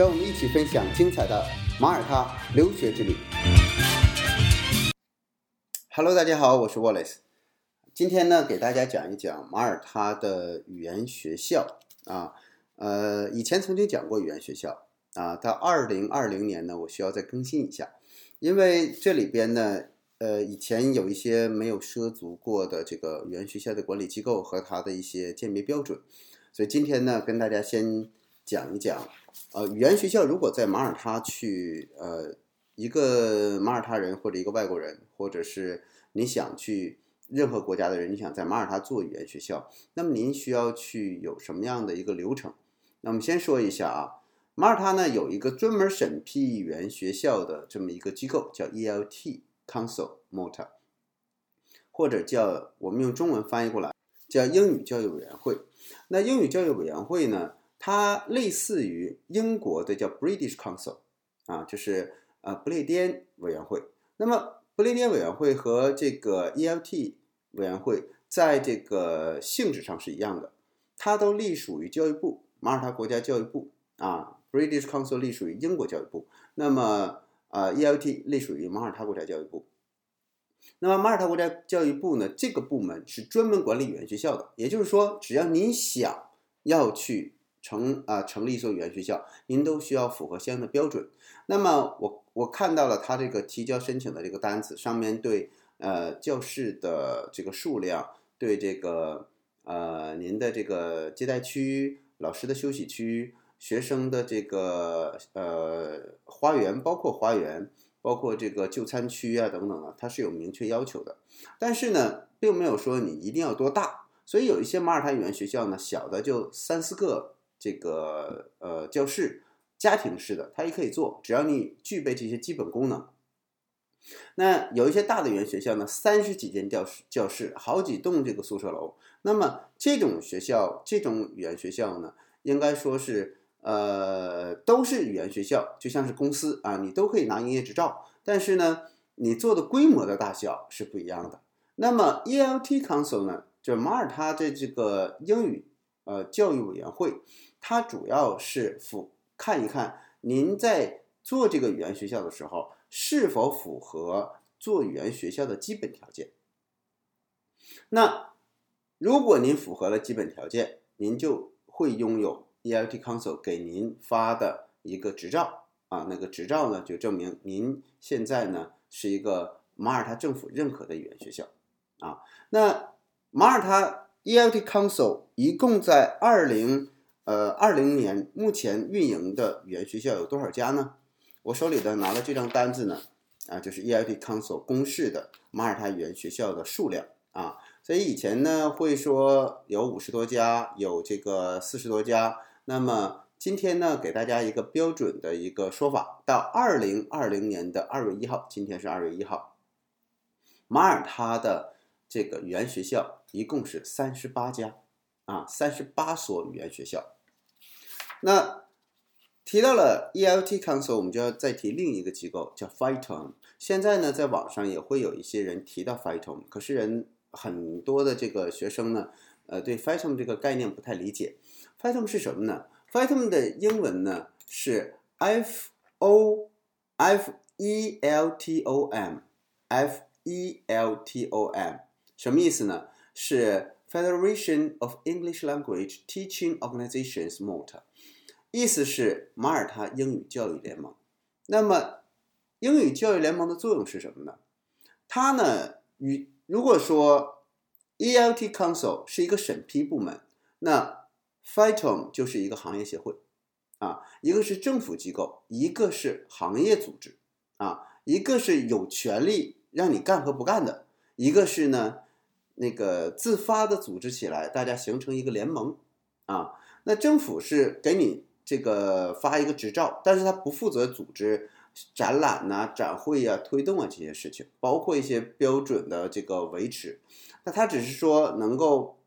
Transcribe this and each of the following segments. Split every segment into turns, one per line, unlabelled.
让我们一起分享精彩的马耳他留学之旅。Hello，大家好，我是 Wallace。今天呢，给大家讲一讲马耳他的语言学校啊。呃，以前曾经讲过语言学校啊，到二零二零年呢，我需要再更新一下，因为这里边呢，呃，以前有一些没有涉足过的这个语言学校的管理机构和它的一些鉴别标准，所以今天呢，跟大家先讲一讲，呃，语言学校如果在马耳他去，呃，一个马耳他人或者一个外国人，或者是你想去任何国家的人，你想在马耳他做语言学校，那么您需要去有什么样的一个流程？那我们先说一下啊，马耳他呢有一个专门审批语言学校的这么一个机构，叫 ELT Council Malta，或者叫我们用中文翻译过来叫英语教育委员会。那英语教育委员会呢，它类似于英国的叫 British Council 啊，就是呃不列颠委员会。那么不列颠委员会和这个 ELT 委员会在这个性质上是一样的，它都隶属于教育部。马耳他国家教育部啊，British Council 隶属于英国教育部，那么呃 ELT 隶属于马耳他国家教育部。那么马耳他国家教育部呢，这个部门是专门管理语言学校的，也就是说，只要您想要去成啊成立一所语言学校，您都需要符合相应的标准。那么我我看到了他这个提交申请的这个单子，上面对呃教室的这个数量，对这个呃您的这个接待区。老师的休息区、学生的这个呃花园，包括花园，包括这个就餐区啊等等啊，它是有明确要求的。但是呢，并没有说你一定要多大。所以有一些马耳他语言学校呢，小的就三四个这个呃教室，家庭式的，它也可以做，只要你具备这些基本功能。那有一些大的语言学校呢，三十几间教室，教室好几栋这个宿舍楼。那么这种学校，这种语言学校呢，应该说是呃都是语言学校，就像是公司啊，你都可以拿营业执照。但是呢，你做的规模的大小是不一样的。那么 ELT Council 呢，就马耳他的这个英语呃教育委员会，它主要是符看一看您在做这个语言学校的时候。是否符合做语言学校的基本条件？那如果您符合了基本条件，您就会拥有 ELT Council 给您发的一个执照啊，那个执照呢就证明您现在呢是一个马耳他政府认可的语言学校啊。那马耳他 ELT Council 一共在二零呃二零年目前运营的语言学校有多少家呢？我手里的拿了这张单子呢，啊，就是 EIT Council 公示的马耳他语言学校的数量啊，所以以前呢会说有五十多家，有这个四十多家，那么今天呢给大家一个标准的一个说法，到二零二零年的二月一号，今天是二月一号，马耳他的这个语言学校一共是三十八家，啊，三十八所语言学校，那。提到了 ELT Council，我们就要再提另一个机构，叫 FITOM。现在呢，在网上也会有一些人提到 FITOM，可是人很多的这个学生呢，呃，对 FITOM 这个概念不太理解。FITOM 是什么呢？FITOM 的英文呢是 F O F E L T O M，F E L T O M，什么意思呢？是 Federation of English Language Teaching Organizations Malta。意思是马耳他英语教育联盟。那么，英语教育联盟的作用是什么呢？它呢，与如果说 ELT Council 是一个审批部门，那 FITOM 就是一个行业协会啊，一个是政府机构，一个是行业组织啊，一个是有权利让你干和不干的，一个是呢那个自发的组织起来，大家形成一个联盟啊。那政府是给你。这个发一个执照，但是他不负责组织展览呐、展会呀、推动啊这些事情，包括一些标准的这个维持。那它只是说能够，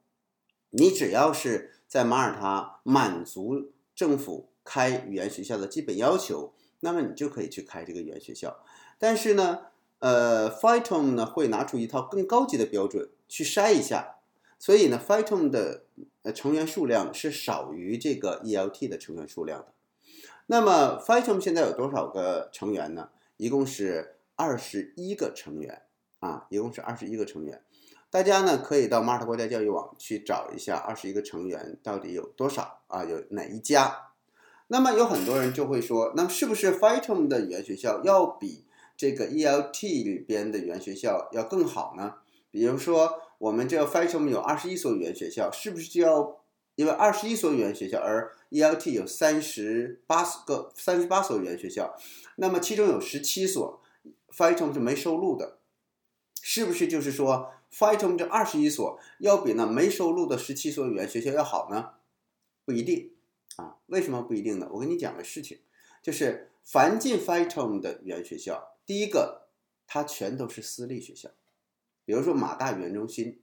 你只要是在马耳他满足政府开语言学校的基本要求，那么你就可以去开这个语言学校。但是呢，呃 f i t o m 呢会拿出一套更高级的标准去筛一下，所以呢 f i t o m 的呃成员数量是少于这个 ELT 的成员数量的。那么 f i t o m 现在有多少个成员呢？一共是二十一个成员啊，一共是二十一个成员。大家呢可以到马耳他国家教育网去找一下二十一个成员到底有多少啊？有哪一家？那么有很多人就会说，那是不是 f i t o m 的语言学校要比这个 ELT 里边的语言学校要更好呢？比如说，我们这 fightum 有二十一所语言学校，是不是就要因为二十一所语言学校，而 ELT 有三十八个三十八所语言学校，那么其中有十七所，fighton 是没收录的，是不是就是说 fighton 这二十一所要比那没收录的十七所语言学校要好呢？不一定啊，为什么不一定呢？我跟你讲个事情，就是凡进 fighton 的语言学校，第一个它全都是私立学校，比如说马大语言中心，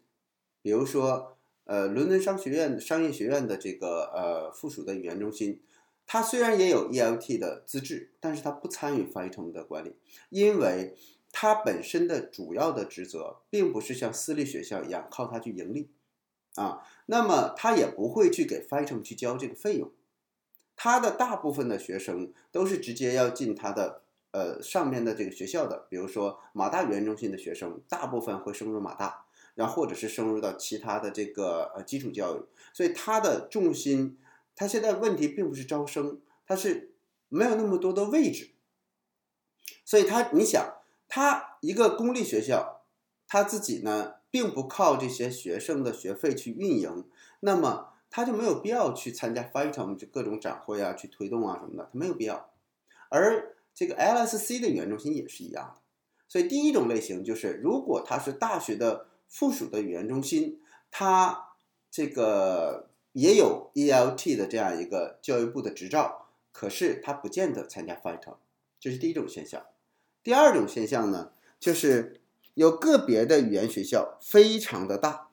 比如说。呃，伦敦商学院商业学院的这个呃附属的语言中心，它虽然也有 ELT 的资质，但是它不参与 f i t o m 的管理，因为它本身的主要的职责并不是像私立学校一样靠它去盈利啊，那么它也不会去给 f i t o m 去交这个费用，它的大部分的学生都是直接要进它的呃上面的这个学校的，比如说马大语言中心的学生，大部分会升入马大。然后或者是升入到其他的这个呃基础教育，所以它的重心，它现在问题并不是招生，它是没有那么多的位置，所以它你想，它一个公立学校，它自己呢并不靠这些学生的学费去运营，那么它就没有必要去参加 f i g h t o m 就各种展会啊，去推动啊什么的，它没有必要。而这个 LSC 的语言中心也是一样的，所以第一种类型就是，如果它是大学的。附属的语言中心，它这个也有 ELT 的这样一个教育部的执照，可是它不见得参加 f i t 这是第一种现象。第二种现象呢，就是有个别的语言学校非常的大，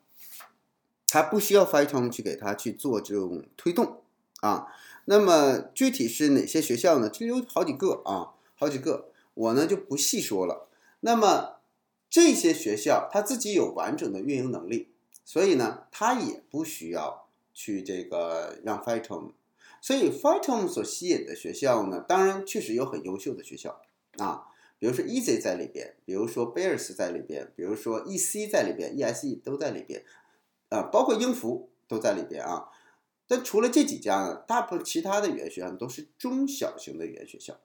它不需要 f i t 去给它去做这种推动啊。那么具体是哪些学校呢？其实有好几个啊，好几个，我呢就不细说了。那么。这些学校它自己有完整的运营能力，所以呢，它也不需要去这个让 f i t o m 所以 f i t o m 所吸引的学校呢，当然确实有很优秀的学校啊，比如说 Easy 在里边，比如说 Bears 在里边，比如说 EC 在里边，ESE 都在里边，啊，包括英孚都在里边啊。但除了这几家呢，大部分其他的语言学校都是中小型的语言学校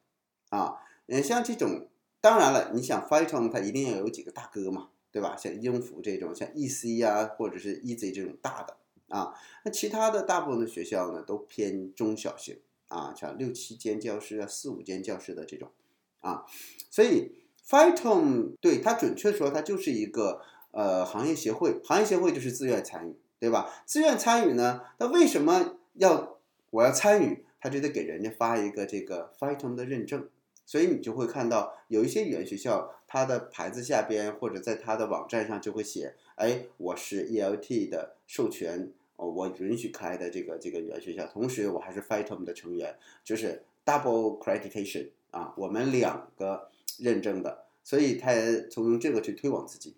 啊，嗯，像这种。当然了，你想 f i t o m 它一定要有几个大哥嘛，对吧？像英孚这种，像 EC 呀，或者是 EZ 这种大的啊。那其他的大部分的学校呢，都偏中小型啊，像六七间教室啊，四五间教室的这种啊。所以 f i t o m 对它准确说，它就是一个呃行业协会，行业协会就是自愿参与，对吧？自愿参与呢，那为什么要我要参与？他就得给人家发一个这个 f i t o m 的认证。所以你就会看到有一些语言学校，它的牌子下边或者在它的网站上就会写：“哎，我是 ELT 的授权，哦，我允许开的这个这个语言学校，同时我还是 f i t o m 的成员，就是 double accreditation 啊，我们两个认证的。所以他从用这个去推广自己。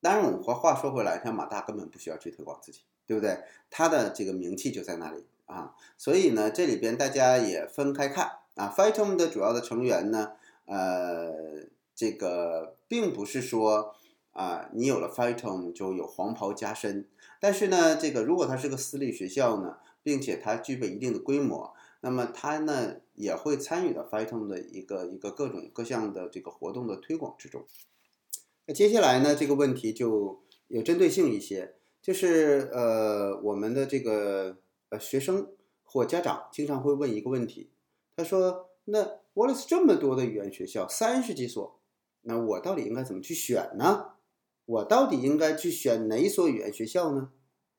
当然，我们话话说回来，像马大根本不需要去推广自己，对不对？他的这个名气就在那里啊。所以呢，这里边大家也分开看。啊 f i t o m 的主要的成员呢，呃，这个并不是说啊，你有了 f i t o m 就有黄袍加身。但是呢，这个如果它是个私立学校呢，并且它具备一定的规模，那么它呢也会参与到 f i t o m 的一个一个各种各项的这个活动的推广之中。那接下来呢，这个问题就有针对性一些，就是呃，我们的这个呃学生或家长经常会问一个问题。他说：“那 Wallace 这么多的语言学校，三十几所，那我到底应该怎么去选呢？我到底应该去选哪所语言学校呢？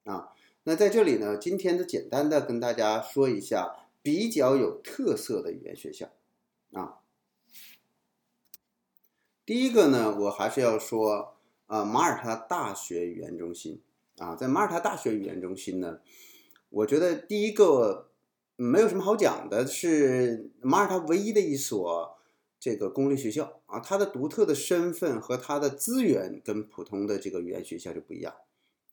啊，那在这里呢，今天的简单的跟大家说一下比较有特色的语言学校，啊，第一个呢，我还是要说啊，马耳他大学语言中心啊，在马耳他大学语言中心呢，我觉得第一个没有什么好讲的，是马耳他唯一的一所这个公立学校啊，它的独特的身份和它的资源跟普通的这个语言学校就不一样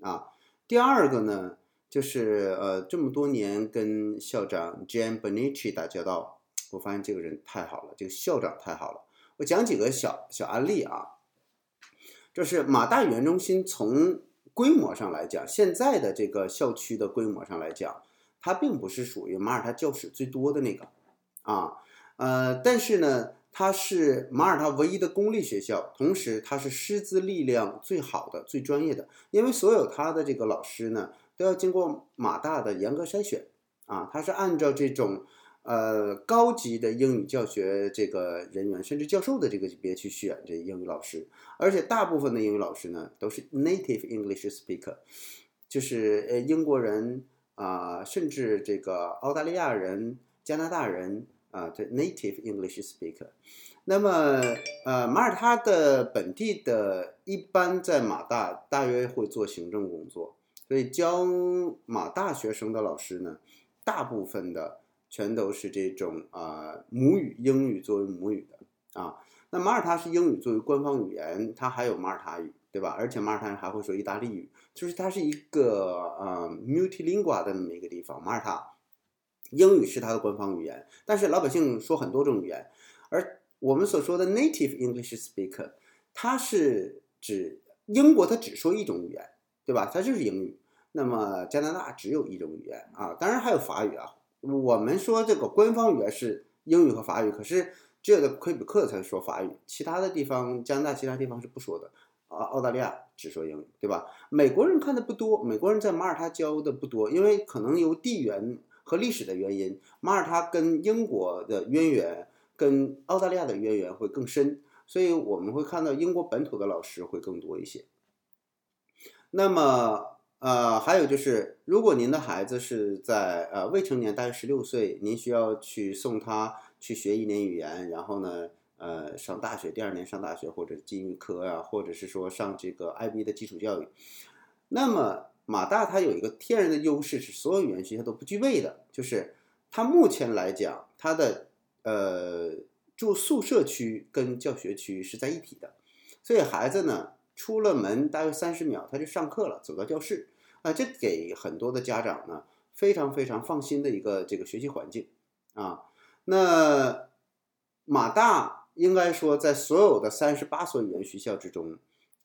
啊。第二个呢，就是呃，这么多年跟校长 Jan Benici 打交道，我发现这个人太好了，这个校长太好了。我讲几个小小案例啊，就是马大语言中心从规模上来讲，现在的这个校区的规模上来讲，它并不是属于马耳他教室最多的那个啊，呃，但是呢，它是马耳他唯一的公立学校，同时它是师资力量最好的、最专业的，因为所有他的这个老师呢，都要经过马大的严格筛选啊，他是按照这种。呃，高级的英语教学这个人员，甚至教授的这个级别去选这英语老师，而且大部分的英语老师呢，都是 native English speaker，就是呃英国人啊，甚至这个澳大利亚人、加拿大人啊，这 native English speaker。那么呃，马耳他的本地的一般在马大大约会做行政工作，所以教马大学生的老师呢，大部分的。全都是这种啊母语英语作为母语的啊，那马耳他是英语作为官方语言，它还有马耳他语，对吧？而且马耳他人还会说意大利语，就是它是一个呃 multilingual 的那么一个地方。马耳他英语是它的官方语言，但是老百姓说很多种语言，而我们所说的 native English speaker，它是指英国它只说一种语言，对吧？它就是英语。那么加拿大只有一种语言啊，当然还有法语啊。我们说这个官方语言是英语和法语，可是只有在魁北克才说法语，其他的地方加拿大其他地方是不说的啊。澳大利亚只说英语，对吧？美国人看的不多，美国人在马耳他教的不多，因为可能由地缘和历史的原因，马耳他跟英国的渊源跟澳大利亚的渊源会更深，所以我们会看到英国本土的老师会更多一些。那么。呃，还有就是，如果您的孩子是在呃未成年，大约十六岁，您需要去送他去学一年语言，然后呢，呃，上大学，第二年上大学或者进预科啊，或者是说上这个 IB 的基础教育。那么马大它有一个天然的优势，是所有语言学校都不具备的，就是它目前来讲，它的呃住宿舍区跟教学区是在一体的，所以孩子呢出了门大约三十秒他就上课了，走到教室。啊，这给很多的家长呢非常非常放心的一个这个学习环境啊。那马大应该说在所有的三十八所语言学校之中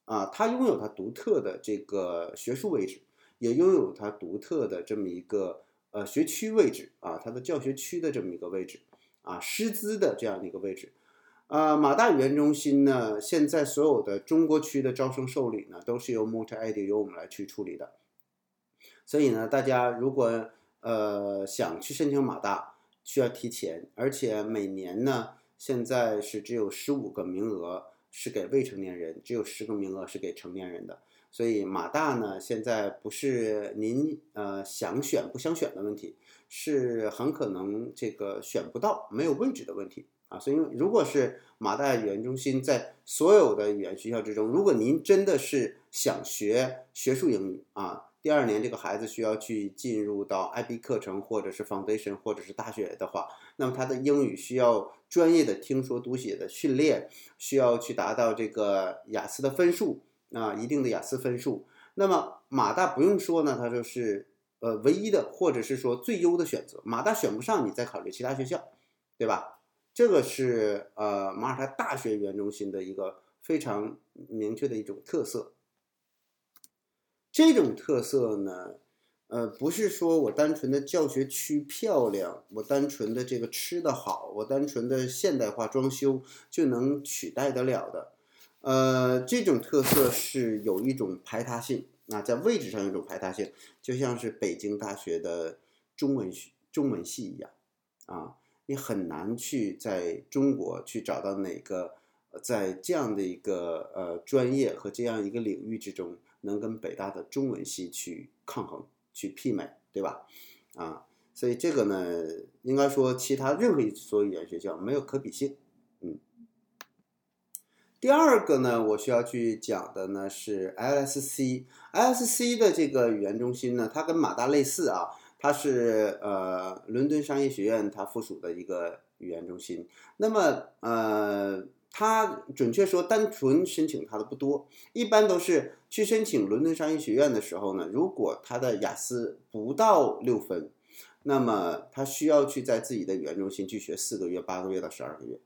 啊，它拥有它独特的这个学术位置，也拥有它独特的这么一个呃学区位置啊，它的教学区的这么一个位置啊，师资的这样的一个位置。啊，马大语言中心呢，现在所有的中国区的招生受理呢，都是由 Multi-Edu 由我们来去处理的。所以呢，大家如果呃想去申请马大，需要提前，而且每年呢，现在是只有十五个名额是给未成年人，只有十个名额是给成年人的。所以马大呢，现在不是您呃想选不想选的问题，是很可能这个选不到没有位置的问题啊。所以如果是马大语言中心在所有的语言学校之中，如果您真的是想学学术英语啊。第二年，这个孩子需要去进入到 IB 课程，或者是 Foundation，或者是大学的话，那么他的英语需要专业的听说读写的训练，需要去达到这个雅思的分数啊，一定的雅思分数。那么马大不用说呢，他就是呃唯一的，或者是说最优的选择。马大选不上，你再考虑其他学校，对吧？这个是呃马耳他大学语言中心的一个非常明确的一种特色。这种特色呢，呃，不是说我单纯的教学区漂亮，我单纯的这个吃的好，我单纯的现代化装修就能取代得了的。呃，这种特色是有一种排他性啊，在位置上有一种排他性，就像是北京大学的中文系中文系一样啊，你很难去在中国去找到哪个在这样的一个呃专业和这样一个领域之中。能跟北大的中文系去抗衡、去媲美，对吧？啊，所以这个呢，应该说其他任何一所语言学校没有可比性。嗯，第二个呢，我需要去讲的呢是 LSC，LSC 的这个语言中心呢，它跟马大类似啊，它是呃伦敦商业学院它附属的一个语言中心。那么呃，他准确说单纯申请他的不多，一般都是去申请伦敦商业学院的时候呢，如果他的雅思不到六分，那么他需要去在自己的语言中心去学四个月、八个月到十二个月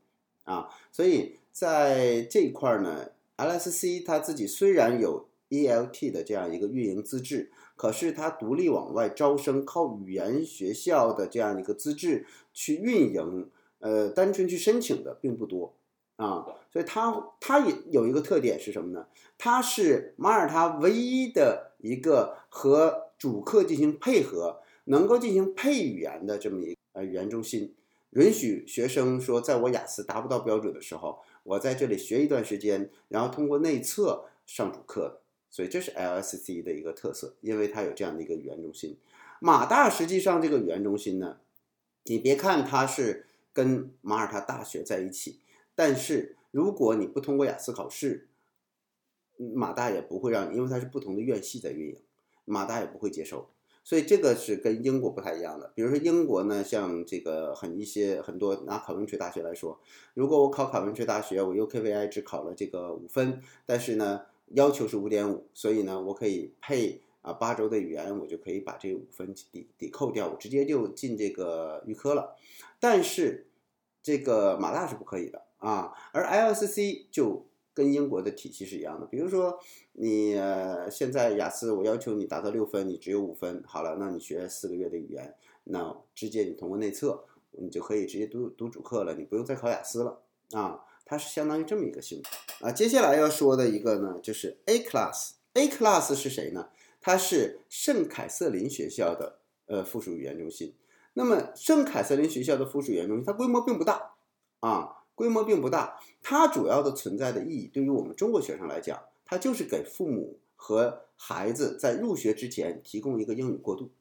啊，所以。在这一块呢，LSC 他自己虽然有 ELT 的这样一个运营资质，可是它独立往外招生，靠语言学校的这样一个资质去运营，呃，单纯去申请的并不多啊。所以它它也有一个特点是什么呢？它是马耳他唯一的一个和主课进行配合，能够进行配语言的这么一呃语言中心，允许学生说，在我雅思达不到标准的时候。我在这里学一段时间，然后通过内测上主课，所以这是 LSC 的一个特色，因为它有这样的一个语言中心。马大实际上这个语言中心呢，你别看它是跟马耳他大学在一起，但是如果你不通过雅思考试，马大也不会让你，因为它是不同的院系在运营，马大也不会接受。所以这个是跟英国不太一样的。比如说英国呢，像这个很一些很多拿考文垂大学来说，如果我考考文垂大学，我 UKVI 只考了这个五分，但是呢要求是五点五，所以呢我可以配啊八周的语言，我就可以把这五分抵抵扣掉，我直接就进这个预科了。但是这个马大是不可以的啊，而 LSC 就。跟英国的体系是一样的，比如说你现在雅思，我要求你达到六分，你只有五分，好了，那你学四个月的语言，那直接你通过内测，你就可以直接读读主课了，你不用再考雅思了啊，它是相当于这么一个性质啊。接下来要说的一个呢，就是 A class，A class 是谁呢？它是圣凯瑟琳学校的呃附属语言中心。那么圣凯瑟琳学校的附属语言中心，它规模并不大啊。规模并不大，它主要的存在的意义，对于我们中国学生来讲，它就是给父母和孩子在入学之前提供一个英语过渡，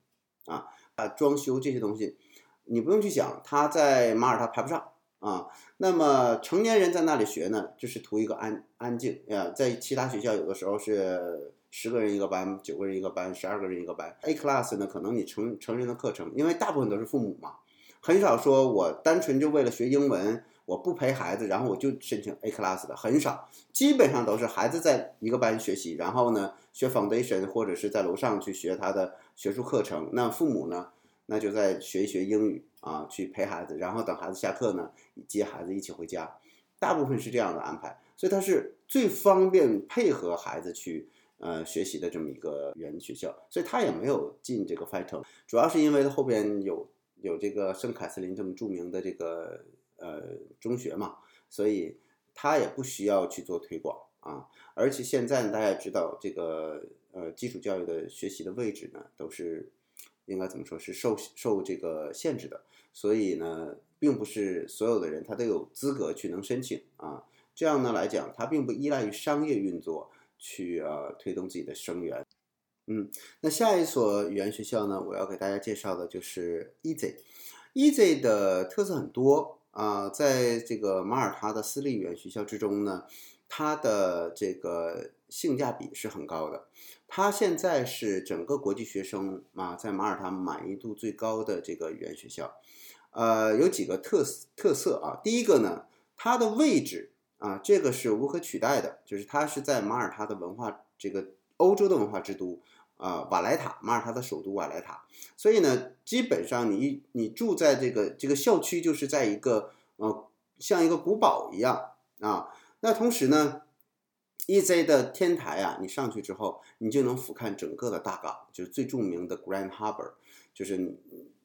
啊，啊，装修这些东西，你不用去想，他在马耳他排不上啊。那么成年人在那里学呢，就是图一个安安静呀。在其他学校，有的时候是十个人一个班，九个人一个班，十二个人一个班。A class 呢，可能你成成人的课程，因为大部分都是父母嘛，很少说我单纯就为了学英文。我不陪孩子，然后我就申请 A class 的很少，基本上都是孩子在一个班学习，然后呢学 foundation 或者是在楼上去学他的学术课程。那父母呢，那就在学一学英语啊，去陪孩子，然后等孩子下课呢接孩子一起回家，大部分是这样的安排，所以它是最方便配合孩子去呃学习的这么一个语言学校，所以他也没有进这个 f i t 主要是因为后边有有这个圣凯瑟琳这么著名的这个。呃，中学嘛，所以他也不需要去做推广啊。而且现在大家知道，这个呃基础教育的学习的位置呢，都是应该怎么说是受受这个限制的。所以呢，并不是所有的人他都有资格去能申请啊。这样呢来讲，他并不依赖于商业运作去呃推动自己的生源。嗯，那下一所语言学校呢，我要给大家介绍的就是 Easy。Easy 的特色很多。啊，在这个马耳他的私立语言学校之中呢，它的这个性价比是很高的。它现在是整个国际学生啊，在马耳他满意度最高的这个语言学校。呃，有几个特特色啊。第一个呢，它的位置啊，这个是无可取代的，就是它是在马耳他的文化这个欧洲的文化之都。啊，瓦莱塔，马耳他的首都瓦莱塔，所以呢，基本上你你住在这个这个校区，就是在一个呃像一个古堡一样啊。那同时呢，EZ 的天台啊，你上去之后，你就能俯瞰整个的大港，就是最著名的 Grand Harbor，就是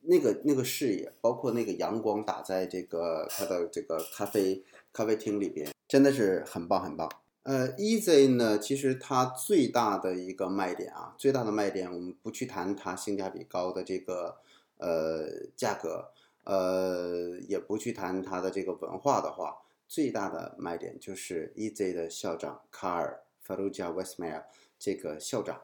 那个那个视野，包括那个阳光打在这个它的这个咖啡咖啡厅里边，真的是很棒很棒。呃，Easy 呢，其实它最大的一个卖点啊，最大的卖点，我们不去谈它性价比高的这个呃价格，呃，也不去谈它的这个文化的话，最大的卖点就是 Easy 的校长卡尔·法鲁加·威斯迈尔这个校长，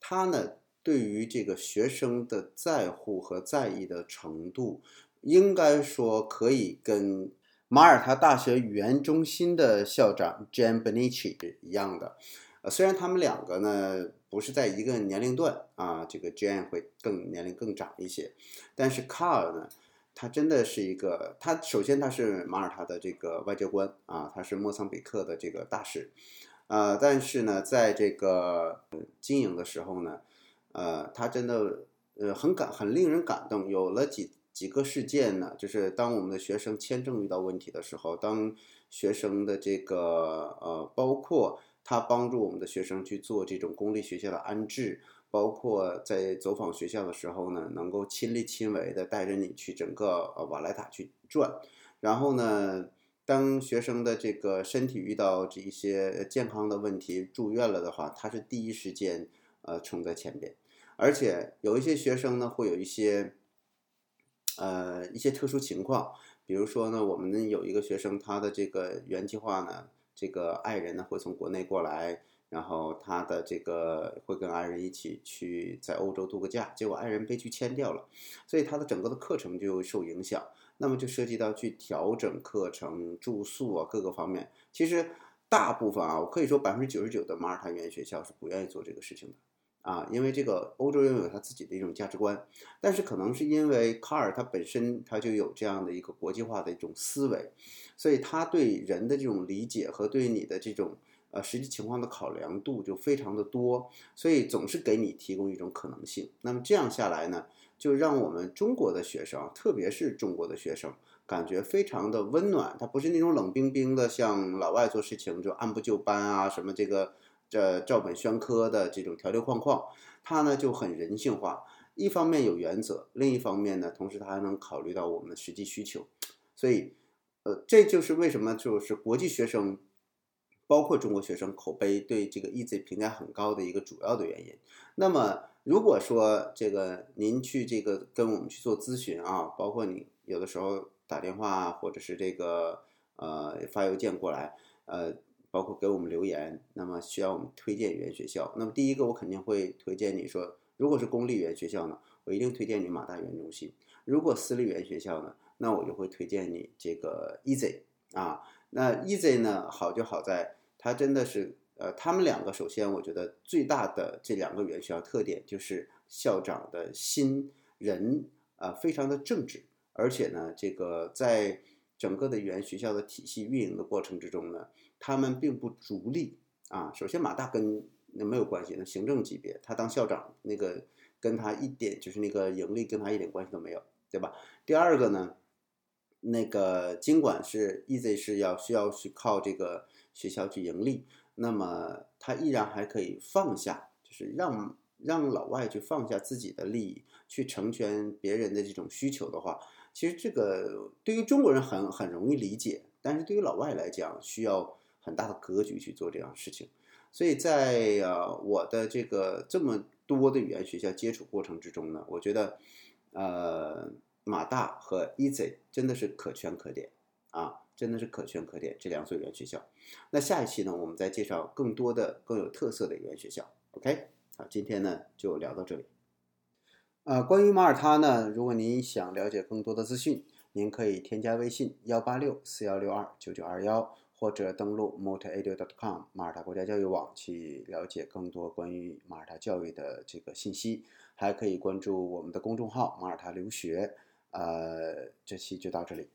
他呢对于这个学生的在乎和在意的程度，应该说可以跟马耳他大学语言中心的校长 Jan b e n i c h i 一样的。呃，虽然他们两个呢不是在一个年龄段啊，这个 Jan 会更年龄更长一些，但是 Carl 呢，他真的是一个，他首先他是马耳他的这个外交官啊，他是莫桑比克的这个大使，呃，但是呢，在这个经营的时候呢，呃，他真的呃很感很令人感动，有了几。几个事件呢？就是当我们的学生签证遇到问题的时候，当学生的这个呃，包括他帮助我们的学生去做这种公立学校的安置，包括在走访学校的时候呢，能够亲力亲为的带着你去整个呃瓦莱塔去转。然后呢，当学生的这个身体遇到这一些健康的问题住院了的话，他是第一时间呃冲在前边。而且有一些学生呢，会有一些。呃，一些特殊情况，比如说呢，我们有一个学生，他的这个原计划呢，这个爱人呢会从国内过来，然后他的这个会跟爱人一起去在欧洲度个假，结果爱人被拒签掉了，所以他的整个的课程就受影响，那么就涉及到去调整课程、住宿啊各个方面。其实大部分啊，我可以说百分之九十九的马耳他语言学校是不愿意做这个事情的。啊，因为这个欧洲拥有他自己的一种价值观，但是可能是因为卡尔他本身他就有这样的一个国际化的一种思维，所以他对人的这种理解和对你的这种呃实际情况的考量度就非常的多，所以总是给你提供一种可能性。那么这样下来呢，就让我们中国的学生，特别是中国的学生，感觉非常的温暖。他不是那种冷冰冰的，像老外做事情就按部就班啊，什么这个。这照本宣科的这种条条框框，它呢就很人性化。一方面有原则，另一方面呢，同时它还能考虑到我们的实际需求。所以，呃，这就是为什么就是国际学生，包括中国学生口碑对这个 Easy 评价很高的一个主要的原因。那么，如果说这个您去这个跟我们去做咨询啊，包括你有的时候打电话或者是这个呃发邮件过来，呃。包括给我们留言，那么需要我们推荐语言学校。那么第一个，我肯定会推荐你说，如果是公立语言学校呢，我一定推荐你马大语言中心；如果私立语言学校呢，那我就会推荐你这个 Easy 啊。那 Easy 呢，好就好在它真的是，呃，他们两个首先我觉得最大的这两个语言学校特点就是校长的心人啊，非常的正直，而且呢，这个在整个的语言学校的体系运营的过程之中呢。他们并不逐利啊。首先，马大跟那没有关系，那行政级别，他当校长那个跟他一点就是那个盈利跟他一点关系都没有，对吧？第二个呢，那个尽管是 Easy 是要需要去靠这个学校去盈利，那么他依然还可以放下，就是让让老外去放下自己的利益，去成全别人的这种需求的话，其实这个对于中国人很很容易理解，但是对于老外来讲需要。很大的格局去做这样事情，所以在呃我的这个这么多的语言学校接触过程之中呢，我觉得，呃马大和 Easy 真的是可圈可点啊，真的是可圈可点这两所语言学校。那下一期呢，我们再介绍更多的更有特色的语言学校。OK，好，今天呢就聊到这里。呃，关于马耳他呢，如果您想了解更多的资讯，您可以添加微信幺八六四幺六二九九二幺。或者登录 motaedu.com 马耳他国家教育网去了解更多关于马耳他教育的这个信息，还可以关注我们的公众号马耳他留学。呃，这期就到这里。